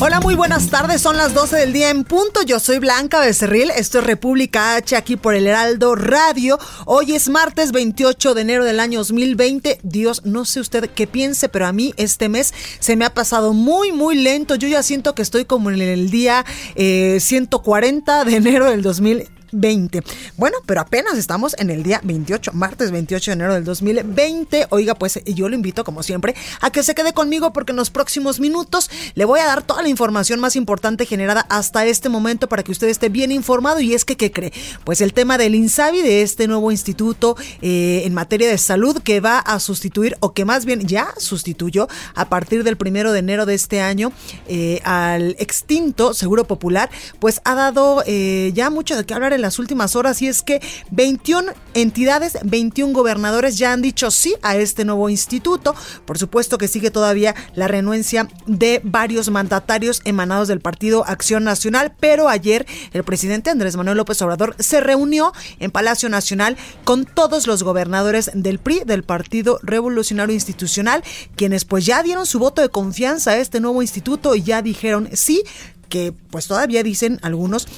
Hola, muy buenas tardes. Son las 12 del día en punto. Yo soy Blanca Becerril. Esto es República H aquí por el Heraldo Radio. Hoy es martes 28 de enero del año 2020. Dios, no sé usted qué piense, pero a mí este mes se me ha pasado muy, muy lento. Yo ya siento que estoy como en el día 140 eh, de enero del 2020. 20. Bueno, pero apenas estamos en el día 28, martes 28 de enero del 2020. Oiga, pues yo lo invito, como siempre, a que se quede conmigo porque en los próximos minutos le voy a dar toda la información más importante generada hasta este momento para que usted esté bien informado. Y es que, ¿qué cree? Pues el tema del INSABI, de este nuevo instituto eh, en materia de salud que va a sustituir, o que más bien ya sustituyó a partir del primero de enero de este año eh, al extinto Seguro Popular, pues ha dado eh, ya mucho de qué hablar en las últimas horas y es que 21 entidades, 21 gobernadores ya han dicho sí a este nuevo instituto. Por supuesto que sigue todavía la renuencia de varios mandatarios emanados del Partido Acción Nacional, pero ayer el presidente Andrés Manuel López Obrador se reunió en Palacio Nacional con todos los gobernadores del PRI, del Partido Revolucionario Institucional, quienes pues ya dieron su voto de confianza a este nuevo instituto y ya dijeron sí que pues todavía dicen algunos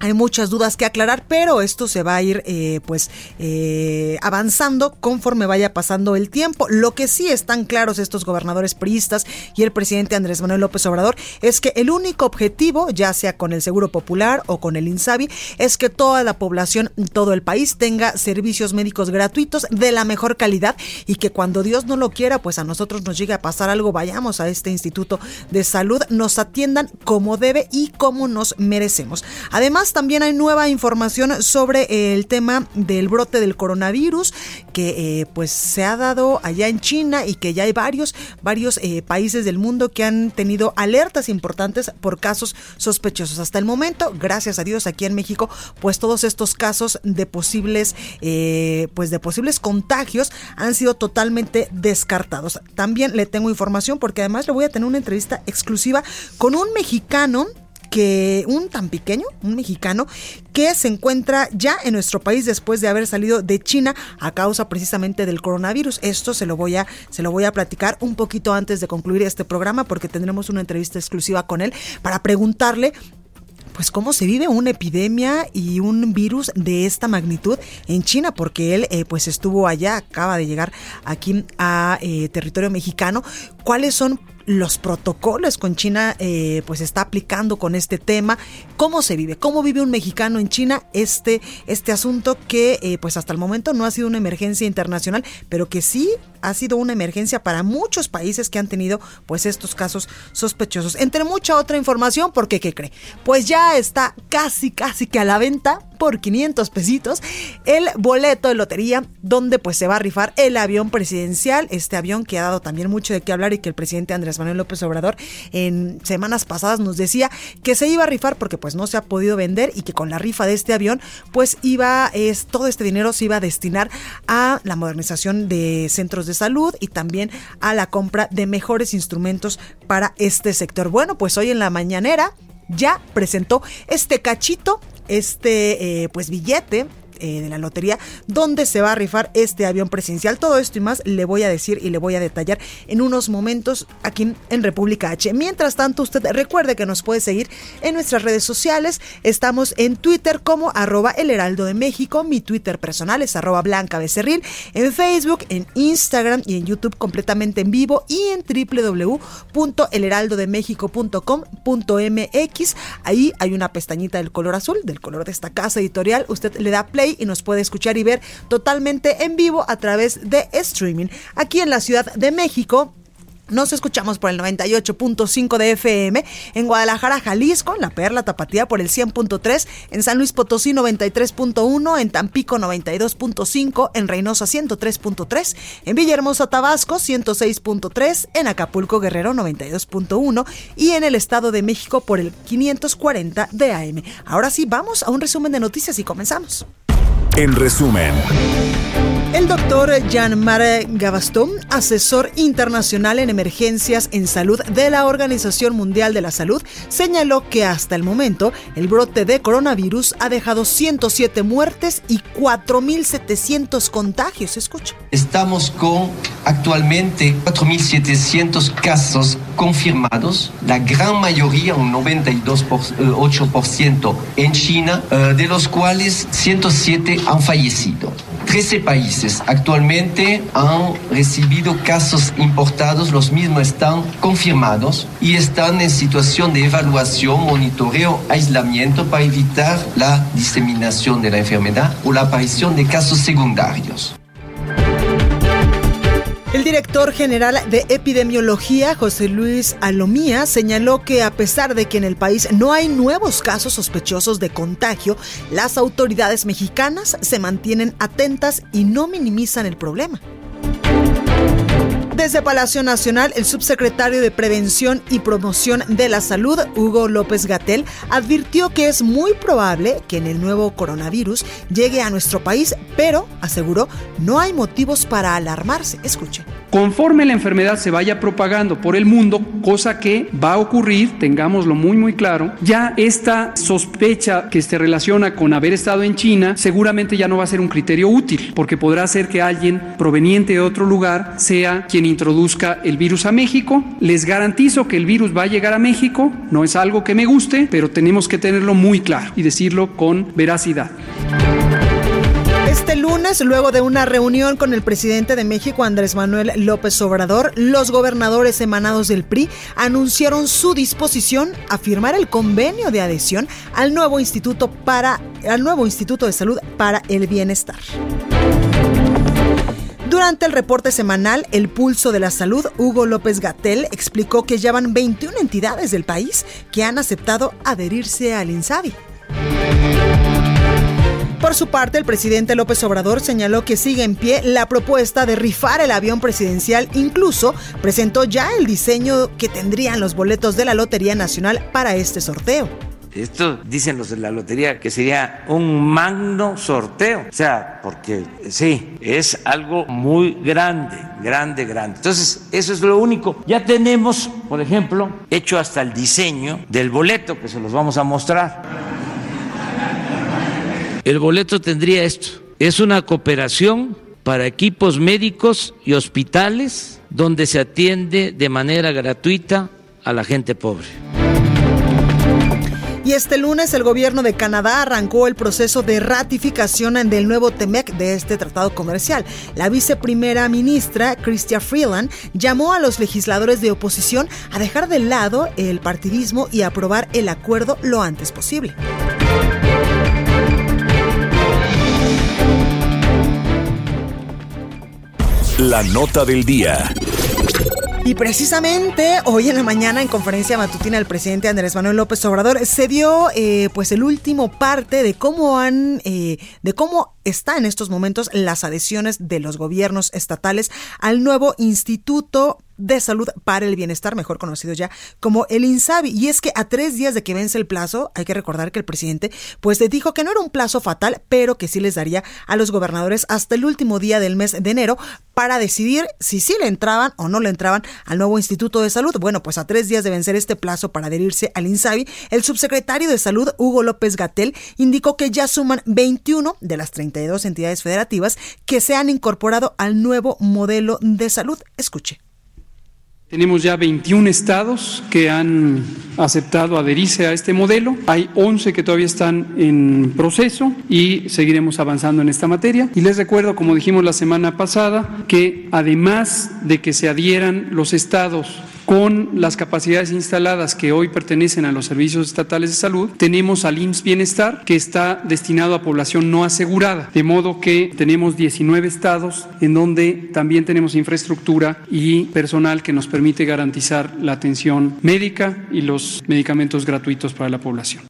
hay muchas dudas que aclarar, pero esto se va a ir eh, pues eh, avanzando conforme vaya pasando el tiempo. Lo que sí están claros estos gobernadores priistas y el presidente Andrés Manuel López Obrador es que el único objetivo, ya sea con el Seguro Popular o con el INSABI, es que toda la población, todo el país tenga servicios médicos gratuitos de la mejor calidad y que cuando Dios no lo quiera, pues a nosotros nos llegue a pasar algo, vayamos a este instituto de salud, nos atiendan como debe y como nos merecemos. Además, también hay nueva información sobre el tema del brote del coronavirus que eh, pues se ha dado allá en China y que ya hay varios, varios eh, países del mundo que han tenido alertas importantes por casos sospechosos. Hasta el momento, gracias a Dios, aquí en México, pues todos estos casos de posibles, eh, pues de posibles contagios han sido totalmente descartados. También le tengo información porque además le voy a tener una entrevista exclusiva con un mexicano que un tan pequeño, un mexicano, que se encuentra ya en nuestro país después de haber salido de China a causa precisamente del coronavirus. Esto se lo voy a, se lo voy a platicar un poquito antes de concluir este programa porque tendremos una entrevista exclusiva con él para preguntarle pues cómo se vive una epidemia y un virus de esta magnitud en China, porque él eh, pues estuvo allá, acaba de llegar aquí a eh, territorio mexicano. ¿Cuáles son los protocolos con China eh, pues está aplicando con este tema, cómo se vive, cómo vive un mexicano en China este, este asunto que eh, pues hasta el momento no ha sido una emergencia internacional, pero que sí ha sido una emergencia para muchos países que han tenido pues estos casos sospechosos. Entre mucha otra información, porque ¿qué cree? Pues ya está casi, casi que a la venta por 500 pesitos el boleto de lotería donde pues se va a rifar el avión presidencial, este avión que ha dado también mucho de qué hablar y que el presidente Andrés Manuel López Obrador en semanas pasadas nos decía que se iba a rifar porque pues no se ha podido vender y que con la rifa de este avión pues iba, es, todo este dinero se iba a destinar a la modernización de centros de salud y también a la compra de mejores instrumentos para este sector. Bueno, pues hoy en la mañanera ya presentó este cachito, este eh, pues billete eh, de la lotería, donde se va a rifar este avión presidencial. Todo esto y más le voy a decir y le voy a detallar en unos momentos aquí en República H. Mientras tanto, usted recuerde que nos puede seguir en nuestras redes sociales. Estamos en Twitter como arroba el heraldo de México. Mi Twitter personal es arroba blanca becerril. En Facebook, en Instagram y en YouTube completamente en vivo y en www.elheraldodemexico.com.mx. Ahí hay una pestañita del color azul, del color de esta casa editorial. Usted le da play y nos puede escuchar y ver totalmente en vivo a través de streaming. Aquí en la Ciudad de México Nos escuchamos por el 98.5 de FM, en Guadalajara, Jalisco, en La Perla Tapatía por el 100.3, en San Luis Potosí 93.1, en Tampico 92.5, en Reynosa 103.3, en Villahermosa, Tabasco 106.3, en Acapulco, Guerrero 92.1 y en el Estado de México por el 540 de AM. Ahora sí, vamos a un resumen de noticias y comenzamos. En resumen. El doctor Jean-Marc Gavaston, asesor internacional en emergencias en salud de la Organización Mundial de la Salud, señaló que hasta el momento el brote de coronavirus ha dejado 107 muertes y 4.700 contagios. Estamos con actualmente 4.700 casos confirmados, la gran mayoría, un 92,8% en China, eh, de los cuales 107 han fallecido. 13 países actualmente han recibido casos importados, los mismos están confirmados y están en situación de evaluación, monitoreo, aislamiento para evitar la diseminación de la enfermedad o la aparición de casos secundarios. El director general de epidemiología, José Luis Alomía, señaló que a pesar de que en el país no hay nuevos casos sospechosos de contagio, las autoridades mexicanas se mantienen atentas y no minimizan el problema. Desde Palacio Nacional, el subsecretario de Prevención y Promoción de la Salud, Hugo López Gatel, advirtió que es muy probable que en el nuevo coronavirus llegue a nuestro país, pero, aseguró, no hay motivos para alarmarse. Escuche. Conforme la enfermedad se vaya propagando por el mundo, cosa que va a ocurrir, tengámoslo muy muy claro, ya esta sospecha que se relaciona con haber estado en China seguramente ya no va a ser un criterio útil, porque podrá ser que alguien proveniente de otro lugar sea quien introduzca el virus a México. Les garantizo que el virus va a llegar a México, no es algo que me guste, pero tenemos que tenerlo muy claro y decirlo con veracidad. Este lunes, luego de una reunión con el presidente de México, Andrés Manuel López Obrador, los gobernadores emanados del PRI anunciaron su disposición a firmar el convenio de adhesión al nuevo Instituto, para, al nuevo Instituto de Salud para el Bienestar. Durante el reporte semanal El Pulso de la Salud, Hugo López Gatel explicó que ya van 21 entidades del país que han aceptado adherirse al INSABI. Por su parte, el presidente López Obrador señaló que sigue en pie la propuesta de rifar el avión presidencial. Incluso presentó ya el diseño que tendrían los boletos de la Lotería Nacional para este sorteo. Esto dicen los de la lotería que sería un magno sorteo. O sea, porque sí, es algo muy grande, grande, grande. Entonces, eso es lo único. Ya tenemos, por ejemplo, hecho hasta el diseño del boleto, que se los vamos a mostrar. El boleto tendría esto. Es una cooperación para equipos médicos y hospitales donde se atiende de manera gratuita a la gente pobre. Y este lunes el gobierno de Canadá arrancó el proceso de ratificación del nuevo TEMEC de este tratado comercial. La viceprimera ministra, Chrystia Freeland, llamó a los legisladores de oposición a dejar de lado el partidismo y aprobar el acuerdo lo antes posible. La nota del día. Y precisamente hoy en la mañana en conferencia matutina el presidente Andrés Manuel López Obrador se dio eh, pues el último parte de cómo han eh, de cómo está en estos momentos las adhesiones de los gobiernos estatales al nuevo Instituto de Salud para el Bienestar, mejor conocido ya como el INSABI. Y es que a tres días de que vence el plazo, hay que recordar que el presidente pues dijo que no era un plazo fatal, pero que sí les daría a los gobernadores hasta el último día del mes de enero para decidir si sí le entraban o no le entraban al nuevo Instituto de Salud. Bueno, pues a tres días de vencer este plazo para adherirse al INSABI, el subsecretario de Salud, Hugo López Gatel, indicó que ya suman 21 de las 32 entidades federativas que se han incorporado al nuevo modelo de salud. Escuche. Tenemos ya 21 estados que han aceptado adherirse a este modelo. Hay 11 que todavía están en proceso y seguiremos avanzando en esta materia. Y les recuerdo, como dijimos la semana pasada, que además de que se adhieran los estados Con las capacidades instaladas que hoy pertenecen a los servicios estatales de salud, tenemos al IMSS Bienestar, que está destinado a población no asegurada, de modo que tenemos 19 estados en donde también tenemos infraestructura y personal que nos permite garantizar la atención médica y los medicamentos gratuitos para la población.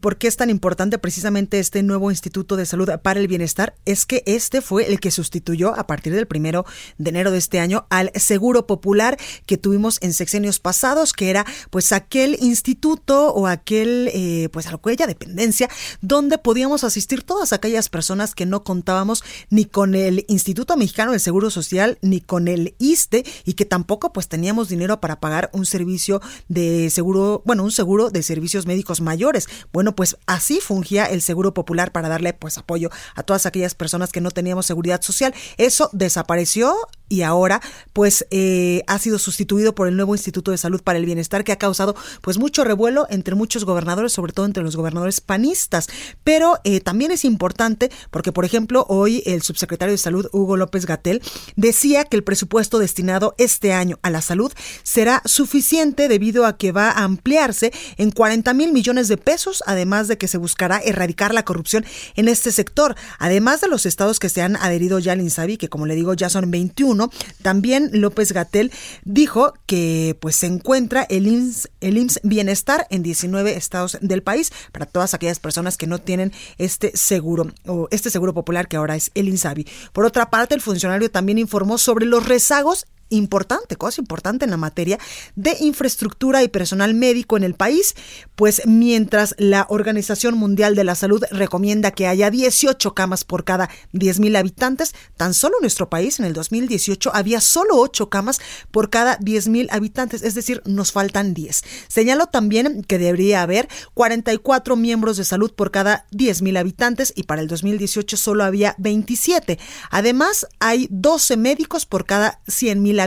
¿Por qué es tan importante precisamente este nuevo Instituto de Salud para el Bienestar? Es que este fue el que sustituyó a partir del primero de enero de este año al Seguro Popular que tuvimos en sexenios pasados, que era pues aquel instituto o aquel, eh, pues aquella dependencia donde podíamos asistir todas aquellas personas que no contábamos ni con el Instituto Mexicano del Seguro Social ni con el ISTE y que tampoco pues teníamos dinero para pagar un servicio de seguro, bueno, un seguro de servicios médicos mayores. Bueno, pues así fungía el Seguro Popular para darle pues apoyo a todas aquellas personas que no teníamos seguridad social. Eso desapareció y ahora pues eh, ha sido sustituido por el nuevo Instituto de Salud para el Bienestar que ha causado pues mucho revuelo entre muchos gobernadores, sobre todo entre los gobernadores panistas. Pero eh, también es importante porque, por ejemplo, hoy el subsecretario de Salud, Hugo López Gatel, decía que el presupuesto destinado este año a la salud será suficiente debido a que va a ampliarse en 40 mil millones de pesos, además de que se buscará erradicar la corrupción en este sector. Además de los estados que se han adherido ya al INSABI, que como le digo ya son 21, también López Gatel dijo que pues se encuentra el IMSS, el Bienestar en 19 estados del país para todas aquellas personas que no tienen este seguro o este seguro popular que ahora es el INSABI. Por otra parte, el funcionario también informó sobre los rezagos importante, cosa importante en la materia de infraestructura y personal médico en el país, pues mientras la Organización Mundial de la Salud recomienda que haya 18 camas por cada 10.000 habitantes, tan solo en nuestro país en el 2018 había solo 8 camas por cada 10.000 habitantes, es decir, nos faltan 10. Señaló también que debería haber 44 miembros de salud por cada 10.000 habitantes y para el 2018 solo había 27. Además, hay 12 médicos por cada 100.000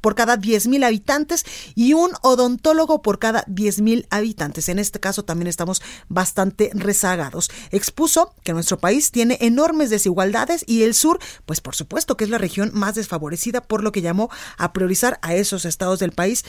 por cada 10.000 habitantes y un odontólogo por cada 10.000 habitantes. En este caso también estamos bastante rezagados. Expuso que nuestro país tiene enormes desigualdades y el sur, pues por supuesto que es la región más desfavorecida, por lo que llamó a priorizar a esos estados del país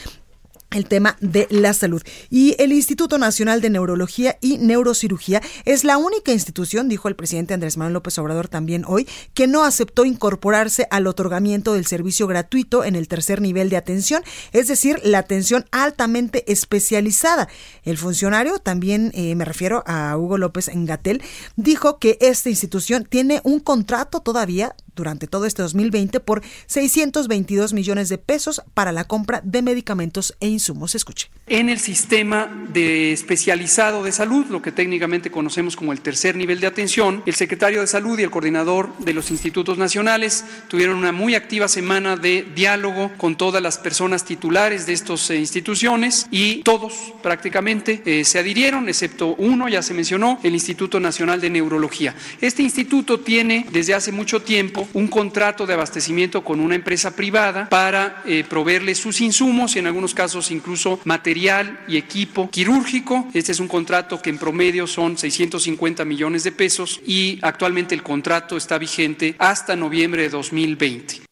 el tema de la salud. Y el Instituto Nacional de Neurología y Neurocirugía es la única institución, dijo el presidente Andrés Manuel López Obrador también hoy, que no aceptó incorporarse al otorgamiento del servicio gratuito en el tercer nivel de atención, es decir, la atención altamente especializada. El funcionario, también eh, me refiero a Hugo López Engatel, dijo que esta institución tiene un contrato todavía durante todo este 2020 por 622 millones de pesos para la compra de medicamentos e insumos. Escuche. En el sistema de especializado de salud, lo que técnicamente conocemos como el tercer nivel de atención, el secretario de Salud y el coordinador de los institutos nacionales tuvieron una muy activa semana de diálogo con todas las personas titulares de estas eh, instituciones y todos prácticamente eh, se adhirieron, excepto uno, ya se mencionó, el Instituto Nacional de Neurología. Este instituto tiene desde hace mucho tiempo un contrato de abastecimiento con una empresa privada para eh, proveerle sus insumos y en algunos casos incluso material y equipo quirúrgico. Este es un contrato que en promedio son 650 millones de pesos y actualmente el contrato está vigente hasta noviembre de 2020.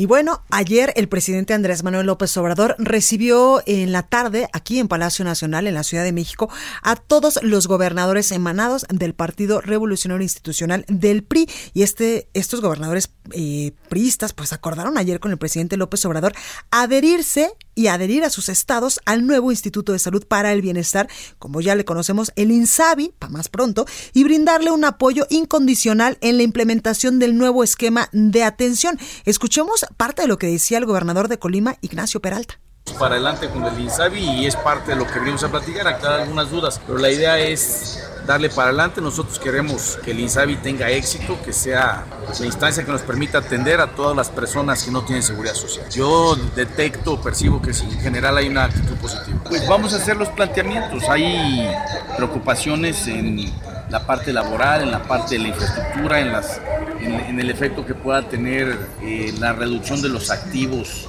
Y bueno, ayer el presidente Andrés Manuel López Obrador recibió en la tarde aquí en Palacio Nacional, en la Ciudad de México, a todos los gobernadores emanados del Partido Revolucionario Institucional del PRI. Y este, estos gobernadores eh, priistas pues acordaron ayer con el presidente López Obrador adherirse y adherir a sus estados al nuevo Instituto de Salud para el Bienestar, como ya le conocemos, el INSABI, para más pronto, y brindarle un apoyo incondicional en la implementación del nuevo esquema de atención. Escuchemos parte de lo que decía el gobernador de Colima, Ignacio Peralta para adelante con el INSABI y es parte de lo que venimos a platicar, aclarar algunas dudas, pero la idea es darle para adelante. Nosotros queremos que el INSABI tenga éxito, que sea la instancia que nos permita atender a todas las personas que no tienen seguridad social. Yo detecto, percibo que en general hay una actitud positiva. Pues vamos a hacer los planteamientos. Hay preocupaciones en la parte laboral, en la parte de la infraestructura, en, las, en, el efecto que pueda tener eh, la reducción de los activos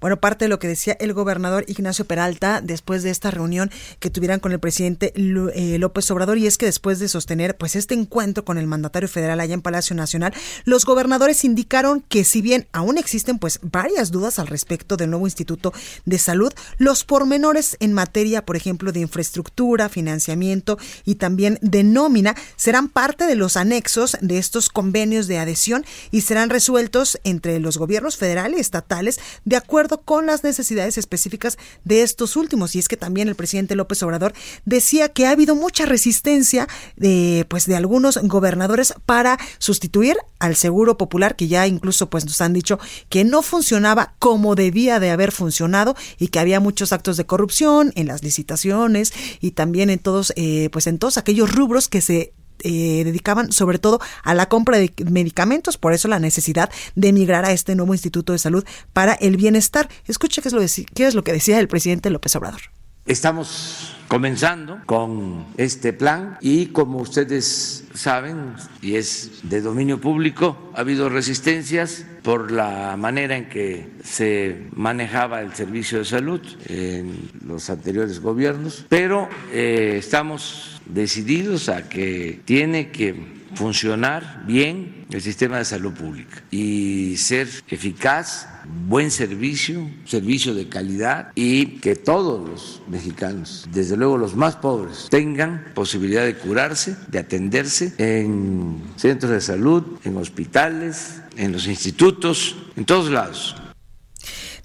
Bueno, parte de lo que decía el gobernador Ignacio Peralta después de esta reunión que tuvieran con el presidente eh, López Obrador y es que después de sostener pues este encuentro con el mandatario federal allá en Palacio Nacional, los gobernadores indicaron que si bien aún existen pues varias dudas al respecto del nuevo Instituto de Salud, los pormenores en materia, por ejemplo, de infraestructura, financiamiento y también de nómina serán parte de los anexos de estos convenios de adhesión y serán resueltos entre los gobiernos federales y estatales de acuerdo con las necesidades específicas de estos últimos. Y es que también el presidente López Obrador decía que ha habido mucha resistencia de, pues, de algunos gobernadores para sustituir al Seguro Popular, que ya incluso pues, nos han dicho que no funcionaba como debía de haber funcionado y que había muchos actos de corrupción en las licitaciones y también en todos, eh, pues en todos aquellos rubros que se eh, dedicaban sobre todo a la compra de medicamentos, por eso la necesidad de emigrar a este nuevo Instituto de Salud para el Bienestar. Escuche qué es lo, qué es lo que decía el presidente López Obrador. Estamos comenzando con este plan y como ustedes saben, y es de dominio público, ha habido resistencias por la manera en que se manejaba el servicio de salud en los anteriores gobiernos, pero eh, estamos decididos a que tiene que funcionar bien el sistema de salud pública y ser eficaz, buen servicio, servicio de calidad y que todos los mexicanos, desde luego los más pobres, tengan posibilidad de curarse, de atenderse en centros de salud, en hospitales, en los institutos, en todos lados.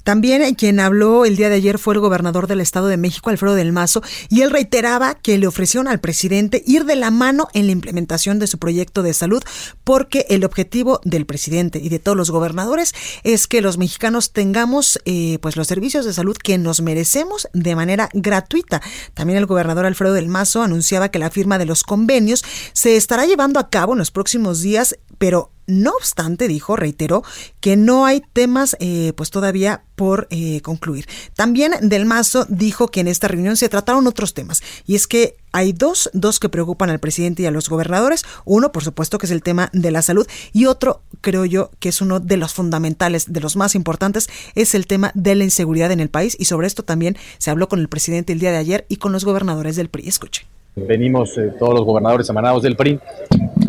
También quien habló el día de ayer fue el gobernador del Estado de México, Alfredo del Mazo, y él reiteraba que le ofrecieron al presidente ir de la mano en la implementación de su proyecto de salud, porque el objetivo del presidente y de todos los gobernadores es que los mexicanos tengamos eh, pues los servicios de salud que nos merecemos de manera gratuita. También el gobernador Alfredo del Mazo anunciaba que la firma de los convenios se estará llevando a cabo en los próximos días, pero no obstante, dijo, reiteró, que no hay temas eh, pues todavía por eh, concluir. También Del Mazo dijo que en esta reunión se trataron otros temas y es que hay dos, dos que preocupan al presidente y a los gobernadores. Uno, por supuesto, que es el tema de la salud y otro, creo yo, que es uno de los fundamentales, de los más importantes, es el tema de la inseguridad en el país y sobre esto también se habló con el presidente el día de ayer y con los gobernadores del PRI. Escuche. Venimos eh, todos los gobernadores emanados del PRI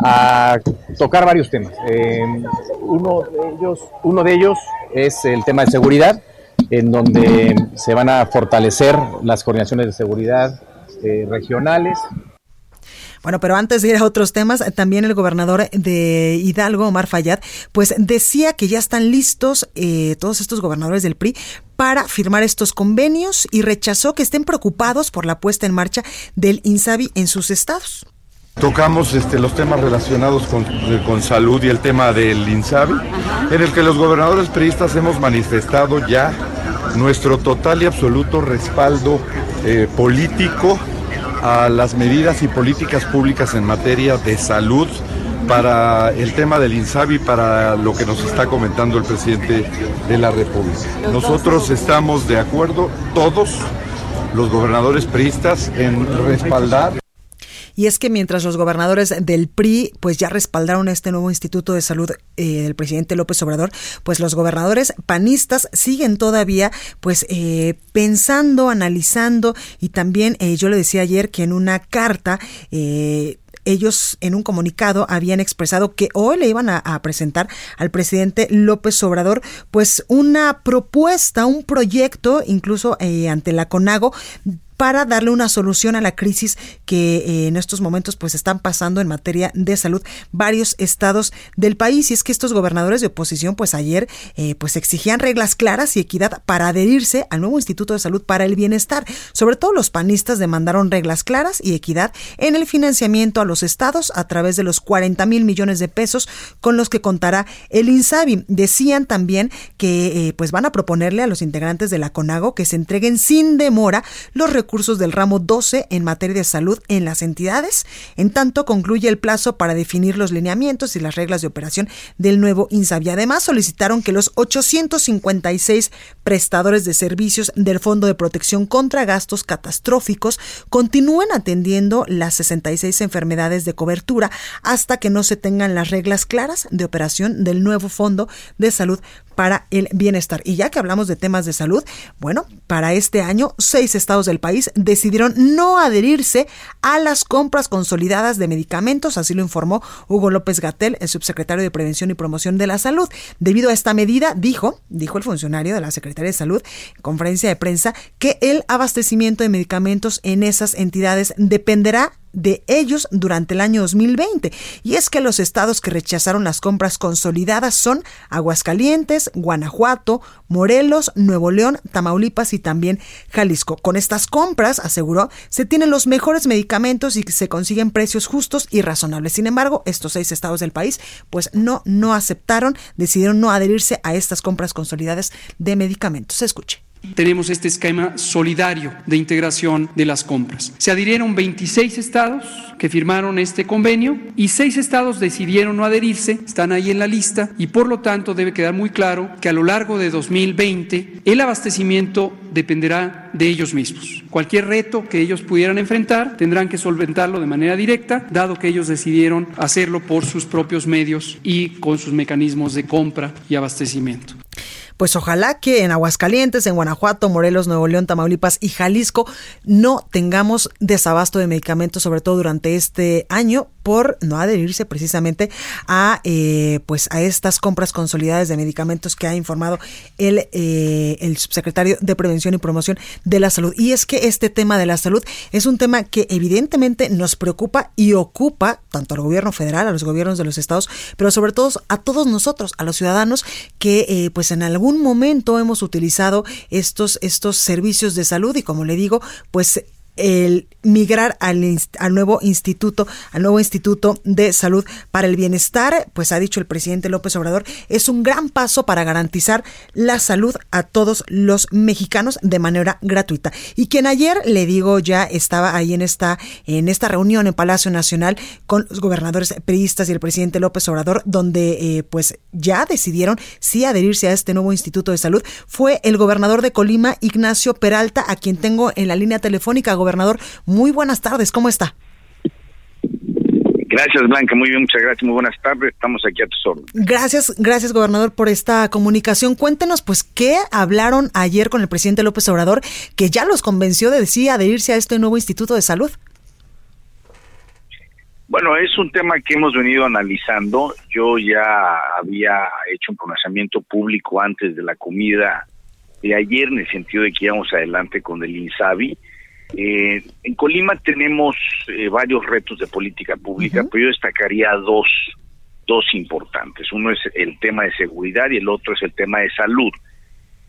a tocar varios temas. Eh, uno, de ellos, uno de ellos es el tema de seguridad, en donde se van a fortalecer las coordinaciones de seguridad eh, regionales bueno, pero antes de ir a otros temas, también el gobernador de Hidalgo, Omar Fayad, pues decía que ya están listos eh, todos estos gobernadores del PRI para firmar estos convenios y rechazó que estén preocupados por la puesta en marcha del INSABI en sus estados. Tocamos este, los temas relacionados con, salud y el tema del INSABI, en el que los gobernadores priistas hemos manifestado ya nuestro total y absoluto respaldo eh, político a las medidas y políticas públicas en materia de salud para el tema del INSABI, para lo que nos está comentando el presidente de la República. Nosotros estamos de acuerdo, todos los gobernadores priistas, en respaldar y es que mientras los gobernadores del PRI pues ya respaldaron este nuevo Instituto de Salud eh, del presidente López Obrador, pues los gobernadores panistas siguen todavía pues eh, pensando, analizando. Y también eh, yo le decía ayer que en una carta ellos en un comunicado habían expresado que hoy le iban a, a, presentar al presidente López Obrador pues una propuesta, un proyecto incluso ante la CONAGO para darle una solución a la crisis que eh, en estos momentos pues están pasando en materia de salud varios estados del país y es que estos gobernadores de oposición pues ayer eh, pues exigían reglas claras y equidad para adherirse al nuevo Instituto de Salud para el Bienestar. Sobre todo los panistas demandaron reglas claras y equidad en el financiamiento a los estados a través de los 40 mil millones de pesos con los que contará el INSABI. Decían también que eh, pues van a proponerle a los integrantes de la CONAGO que se entreguen sin demora los recursos recursos del ramo 12 en materia de salud en las entidades. En tanto, concluye el plazo para definir los lineamientos y las reglas de operación del nuevo INSABI. Además, solicitaron que los 856 prestadores de servicios del Fondo de Protección contra Gastos Catastróficos continúen atendiendo las 66 enfermedades de cobertura hasta que no se tengan las reglas claras de operación del nuevo Fondo de Salud para el bienestar. Y ya que hablamos de temas de salud, bueno, para este año, seis estados del país decidieron no adherirse a las compras consolidadas de medicamentos, así lo informó Hugo López Gatel, el subsecretario de Prevención y Promoción de la Salud. Debido a esta medida, dijo, dijo el funcionario de la Secretaría de Salud en conferencia de prensa, que el abastecimiento de medicamentos en esas entidades dependerá de ellos durante el año 2020. Y es que los estados que rechazaron las compras consolidadas son Aguascalientes, Guanajuato, Morelos, Nuevo León, Tamaulipas y también Jalisco. Con estas compras, aseguró, se tienen los mejores medicamentos y se consiguen precios justos y razonables. Sin embargo, estos seis estados del país, pues no, no aceptaron, decidieron no adherirse a estas compras consolidadas de medicamentos. Escuche tenemos este esquema solidario de integración de las compras. Se adhirieron 26 estados que firmaron este convenio y seis estados decidieron no adherirse, están ahí en la lista y por lo tanto debe quedar muy claro que a lo largo de 2020 el abastecimiento dependerá de ellos mismos. Cualquier reto que ellos pudieran enfrentar tendrán que solventarlo de manera directa, dado que ellos decidieron hacerlo por sus propios medios y con sus mecanismos de compra y abastecimiento pues ojalá que en Aguascalientes, en Guanajuato, Morelos, Nuevo León, Tamaulipas y Jalisco no tengamos desabasto de medicamentos, sobre todo durante este año, por no adherirse precisamente a eh, pues a estas compras consolidadas de medicamentos que ha informado el, eh, el subsecretario de Prevención y Promoción de la Salud. Y es que este tema de la salud es un tema que evidentemente nos preocupa y ocupa tanto al gobierno federal, a los gobiernos de los estados, pero sobre todo a todos nosotros, a los ciudadanos que eh, pues en algún momento hemos utilizado estos, estos servicios de salud y como le digo, pues el migrar al, nuevo instituto, al nuevo instituto de salud para el bienestar, pues ha dicho el presidente López Obrador, es un gran paso para garantizar la salud a todos los mexicanos de manera gratuita. Y quien ayer le digo ya estaba ahí en esta en esta reunión en Palacio Nacional con los gobernadores periodistas y el presidente López Obrador, donde eh, pues ya decidieron sí adherirse a este nuevo instituto de salud, fue el gobernador de Colima, Ignacio Peralta, a quien tengo en la línea telefónica gobernador. Muy buenas tardes, ¿cómo está? Gracias, Blanca. Muy bien, muchas gracias. Muy buenas tardes. Estamos aquí a tus órdenes. Gracias, gracias, gobernador, por esta comunicación. Cuéntenos, pues, ¿qué hablaron ayer con el presidente López Obrador que ya los convenció de decir adherirse a este nuevo Instituto de Salud? Bueno, es un tema que hemos venido analizando. Yo ya había hecho un pronunciamiento público antes de la comida de ayer en el sentido de que íbamos adelante con el INSABI eh, en Colima tenemos eh, varios retos de política pública, pero yo destacaría dos, dos importantes. Uno es el tema de seguridad y el otro es el tema de salud.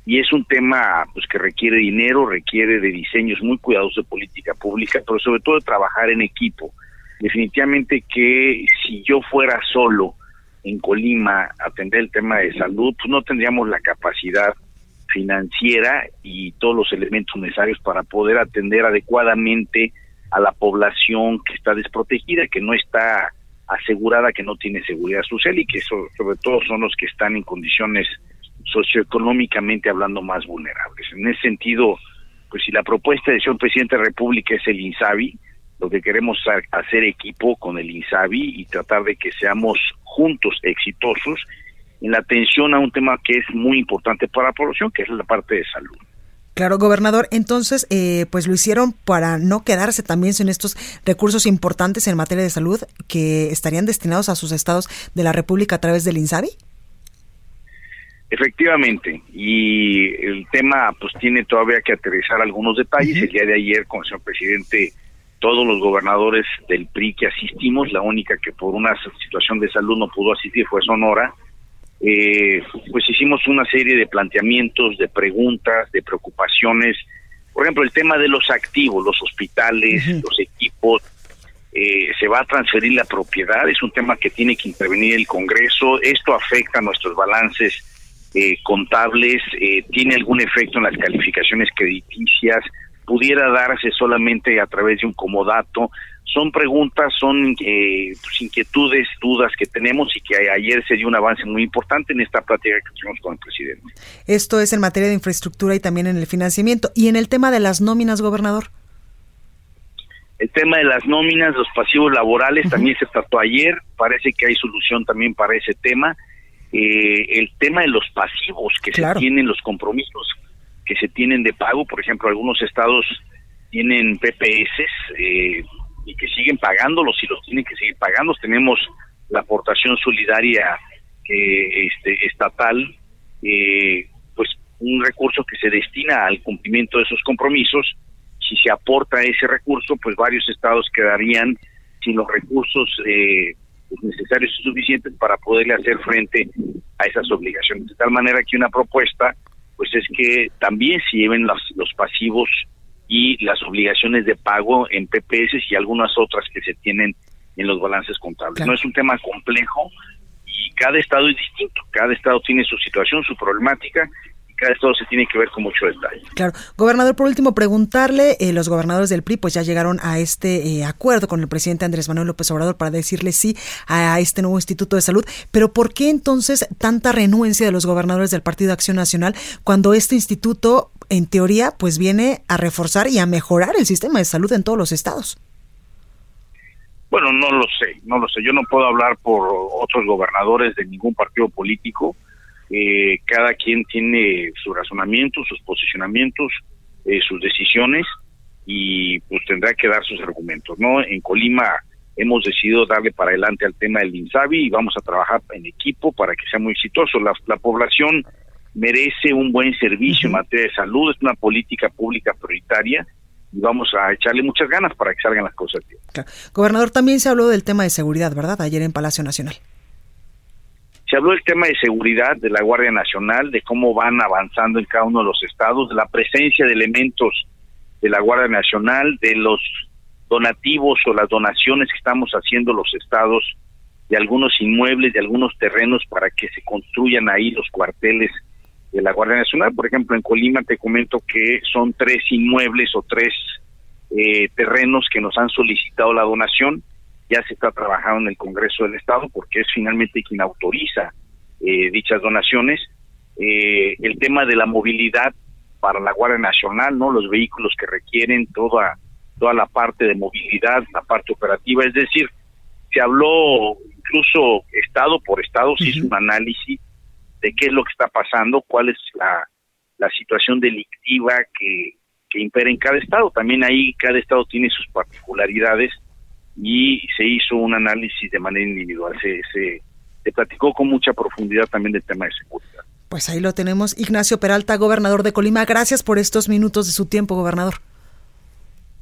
Y es un tema pues que requiere dinero, requiere de diseños muy cuidadosos de política pública, pero sobre todo de trabajar en equipo. Definitivamente que si yo fuera solo en Colima a atender el tema de salud, pues no tendríamos la capacidad financiera y todos los elementos necesarios para poder atender adecuadamente a la población que está desprotegida, que no está asegurada, que no tiene seguridad social y que sobre todo son los que están en condiciones socioeconómicamente hablando más vulnerables. En ese sentido, pues si la propuesta de señor presidente de la República es el INSABI, lo que queremos hacer equipo con el INSABI y tratar de que seamos juntos exitosos en la atención a un tema que es muy importante para la población, que es la parte de salud. Claro, gobernador, entonces, eh, pues lo hicieron para no quedarse también sin estos recursos importantes en materia de salud que estarían destinados a sus estados de la República a través del INSABI. Efectivamente, y el tema pues tiene todavía que aterrizar algunos detalles. El día de ayer, con el señor presidente, todos los gobernadores del PRI que asistimos, la única que por una situación de salud no pudo asistir fue Sonora, eh, pues hicimos una serie de planteamientos, de preguntas, de preocupaciones. Por ejemplo, el tema de los activos, los hospitales, los equipos, eh, se va a transferir la propiedad, es un tema que tiene que intervenir el Congreso, esto afecta a nuestros balances eh, contables, eh, tiene algún efecto en las calificaciones crediticias, pudiera darse solamente a través de un comodato, son preguntas, son eh, pues, inquietudes, dudas que tenemos y que ayer se dio un avance muy importante en esta plática que tuvimos con el presidente. Esto es en materia de infraestructura y también en el financiamiento. ¿Y en el tema de las nóminas, gobernador? El tema de las nóminas, los pasivos laborales, también se trató ayer. Parece que hay solución también para ese tema. eh, el tema de los pasivos que se tienen, los compromisos que se tienen de pago, por ejemplo, algunos estados tienen PPS eh, y que siguen pagándolos y los tienen que seguir pagando. Tenemos la aportación solidaria este, estatal, eh, pues un recurso que se destina al cumplimiento de esos compromisos. Si se aporta ese recurso, pues varios estados quedarían sin los recursos eh, pues, necesarios y suficientes para poderle hacer frente a esas obligaciones. De tal manera que una propuesta, pues es que también se lleven los, los pasivos y las obligaciones de pago en PPS y algunas otras que se tienen en los balances contables. No es un tema complejo y cada estado es distinto, cada estado tiene su situación, su problemática estado se tiene que ver con mucho detalle. Claro. Gobernador, por último, preguntarle, eh, los gobernadores del PRI pues ya llegaron a este eh, acuerdo con el presidente Andrés Manuel López Obrador para decirle sí a este nuevo Instituto de Salud, pero ¿por qué entonces tanta renuencia de los gobernadores del Partido Acción Nacional cuando este instituto en teoría, pues viene a reforzar y a mejorar el sistema de salud en todos los estados. Bueno, no lo sé, no lo sé. Yo no puedo hablar por otros gobernadores de ningún partido político. Eh, cada quien tiene su razonamiento, sus posicionamientos, eh, sus decisiones y pues tendrá que dar sus argumentos, ¿no? En Colima hemos decidido darle para adelante al tema del INSABI y vamos a trabajar en equipo para que sea muy exitoso. La, la población merece un buen servicio en materia de salud, es una política pública prioritaria y vamos a echarle muchas ganas para que salgan las cosas bien. Gobernador, también se habló del tema de seguridad, ¿verdad? Ayer en Palacio Nacional. Se habló del tema de seguridad de la Guardia Nacional, de cómo van avanzando en cada uno de los estados, de la presencia de elementos de la Guardia Nacional, de los donativos o las donaciones que estamos haciendo los estados de algunos inmuebles, de algunos terrenos para que se construyan ahí los cuarteles de la Guardia Nacional. Por ejemplo, en Colima te comento que son tres inmuebles o tres eh, terrenos que nos han solicitado la donación. Ya se está trabajando en el Congreso del Estado porque es finalmente quien autoriza eh, dichas donaciones. Eh, el tema de la movilidad para la Guardia Nacional, no los vehículos que requieren toda toda la parte de movilidad, la parte operativa, es decir, se habló incluso estado por estado, se hizo un análisis de qué es lo que está pasando, cuál es la, situación delictiva que, que impera en cada estado. También ahí cada estado tiene sus particularidades y se hizo un análisis de manera individual. Se, se, se platicó con mucha profundidad también del tema de seguridad. Pues ahí lo tenemos. Ignacio Peralta, gobernador de Colima. Gracias por estos minutos de su tiempo, gobernador.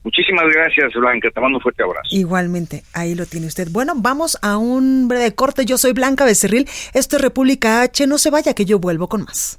Muchísimas gracias, Blanca. Te mando un fuerte abrazo. Igualmente, ahí lo tiene usted. Bueno, vamos a un breve corte. Yo soy Blanca Becerril. Esto es República H. No se vaya que yo vuelvo con más.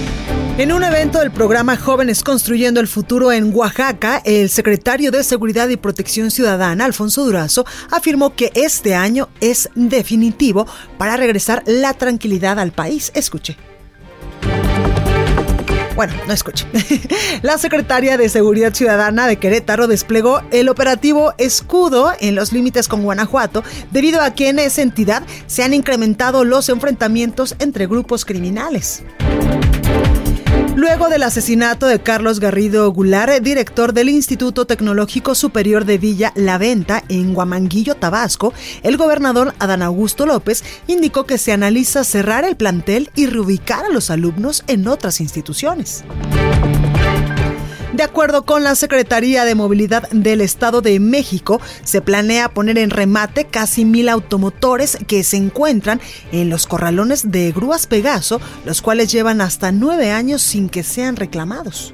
En un evento del programa Jóvenes Construyendo el Futuro en Oaxaca, el secretario de Seguridad y Protección Ciudadana, Alfonso Durazo, afirmó que este año es definitivo para regresar la tranquilidad al país. Escuche. Bueno, no escuche. La secretaria de Seguridad Ciudadana de Querétaro desplegó el operativo Escudo en los límites con Guanajuato, debido a que en esa entidad se han incrementado los enfrentamientos entre grupos criminales. Luego del asesinato de Carlos Garrido Goulart, director del Instituto Tecnológico Superior de Villa La Venta en Guamanguillo, Tabasco, el gobernador Adán Augusto López indicó que se analiza cerrar el plantel y reubicar a los alumnos en otras instituciones. De acuerdo con la Secretaría de Movilidad del Estado de México, se planea poner en remate casi mil automotores que se encuentran en los corralones de Grúas Pegaso, los cuales llevan hasta nueve años sin que sean reclamados.